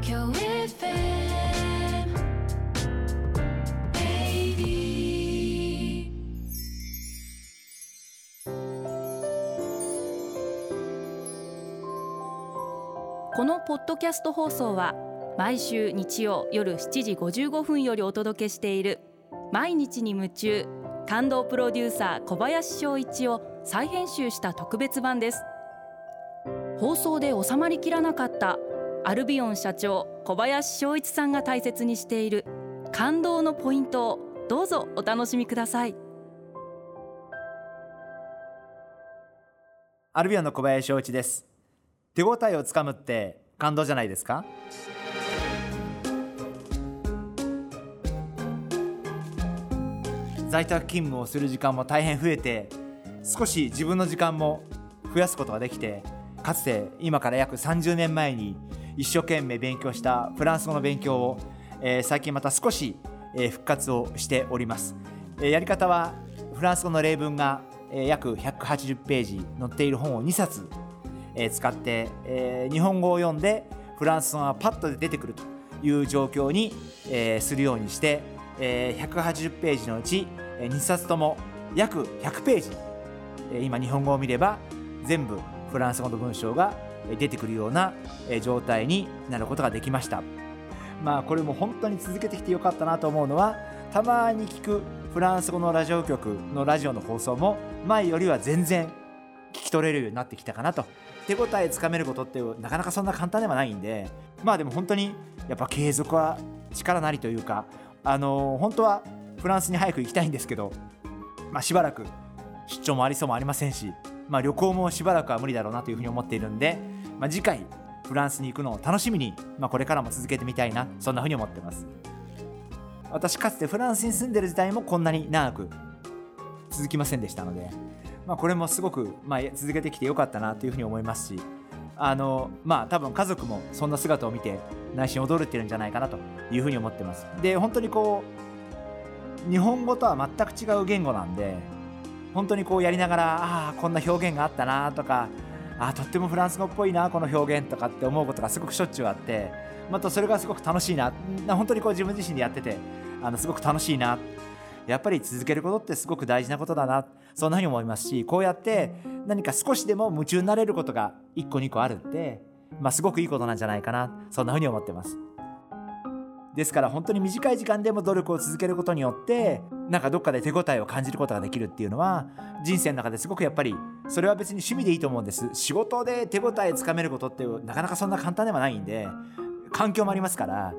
東京 FM 80このポッドキャスト放送は毎週日曜夜7時55分よりお届けしている毎日に夢中感動プロデューサー小林翔一を再編集した特別版です。放送で収まりきらなかったアルビオン社長小林翔一さんが大切にしている感動のポイントをどうぞお楽しみください。アルビオンの小林翔一です。手応えをつかむって感動じゃないですか？在宅勤務をする時間も大変増えて少し自分の時間も増やすことができてかつて今から約30年前に一生懸命勉強したフランス語の勉強を、えー最近また少し、えー復活をしております、えーやり方はフランス語の例文が、えー約180ページ載っている本を2冊、えー使って、えー日本語を読んでフランス語がパッと出てくるという状況に、えーするようにして、えー180ページのうち、え2冊とも約100ページえー今日本語を見れば全部フランス語の文章が出てくるような状態になることができました。まあこれも本当に続けてきてよかったなと思うのはたまに聞くフランス語のラジオ局のラジオの放送も前よりは全然聞き取れるようになってきたかなと。手応えつかめることってなかなかそんな簡単ではないんでまあでも本当にやっぱ継続は力なりというかあの本当はフランスに早く行きたいんですけどまあ、しばらく出張もありそうもありませんし、まあ、旅行もしばらくは無理だろうなというふうに思っているんで、まあ、次回フランスに行くのを楽しみに、まあ、これからも続けてみたいなそんなふうに思ってます。私かつてフランスに住んでる時代もこんなに長く続きませんでしたので、まあ、これもすごく、まあ、続けてきてよかったなというふうに思いますしあのまあ多分家族もそんな姿を見て内心驚いてるんじゃないかなというふうに思ってます。で本当にこう日本語とは全く違う言語なんで本当にこうやりながらああこんな表現があったなとかあとってもフランス語っぽいなこの表現とかって思うことがすごくしょっちゅうあってまたそれがすごく楽しいな。な本当にこう自分自身でやっててあのすごく楽しいな。やっぱり続けることってすごく大事なことだな。そんなふうに思いますしこうやって何か少しでも夢中になれることが1個2個あるって、まあ、すごくいいことなんじゃないかな。そんなふうに思ってます。ですから本当に短い時間でも努力を続けることによってなんかどっかで手応えを感じることができるっていうのは人生の中ですごくやっぱりそれは別に趣味でいいと思うんです。仕事で手応えつかめることってなかなかそんな簡単ではないんで環境もありますから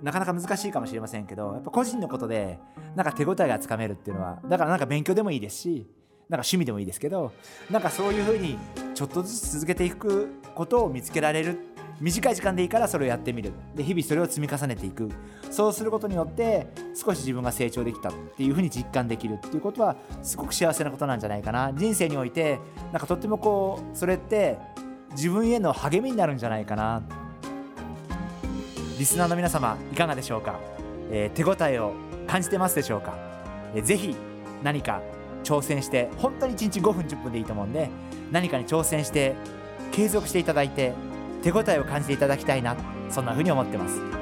なかなか難しいかもしれませんけどやっぱ個人のことでなんか手応えがつかめるっていうのはだからなんか勉強でもいいですしなんか趣味でもいいですけどなんかそういうふうにちょっとずつ続けていくことを見つけられる短い時間でいいからそれをやってみる。で日々それを積み重ねていく。そうすることによって少し自分が成長できたっていうふうに実感できるっていうことはすごく幸せなことなんじゃないかな。人生においてなんかとってもこうそれって自分への励みになるんじゃないかな。リスナーの皆様いかがでしょうか、えー手応えを感じてますでしょうか、えーぜひ何か挑戦して本当に1日5分10分でいいと思うんで何かに挑戦して継続していただいて手応えを感じていただきたいなそんな風に思ってます。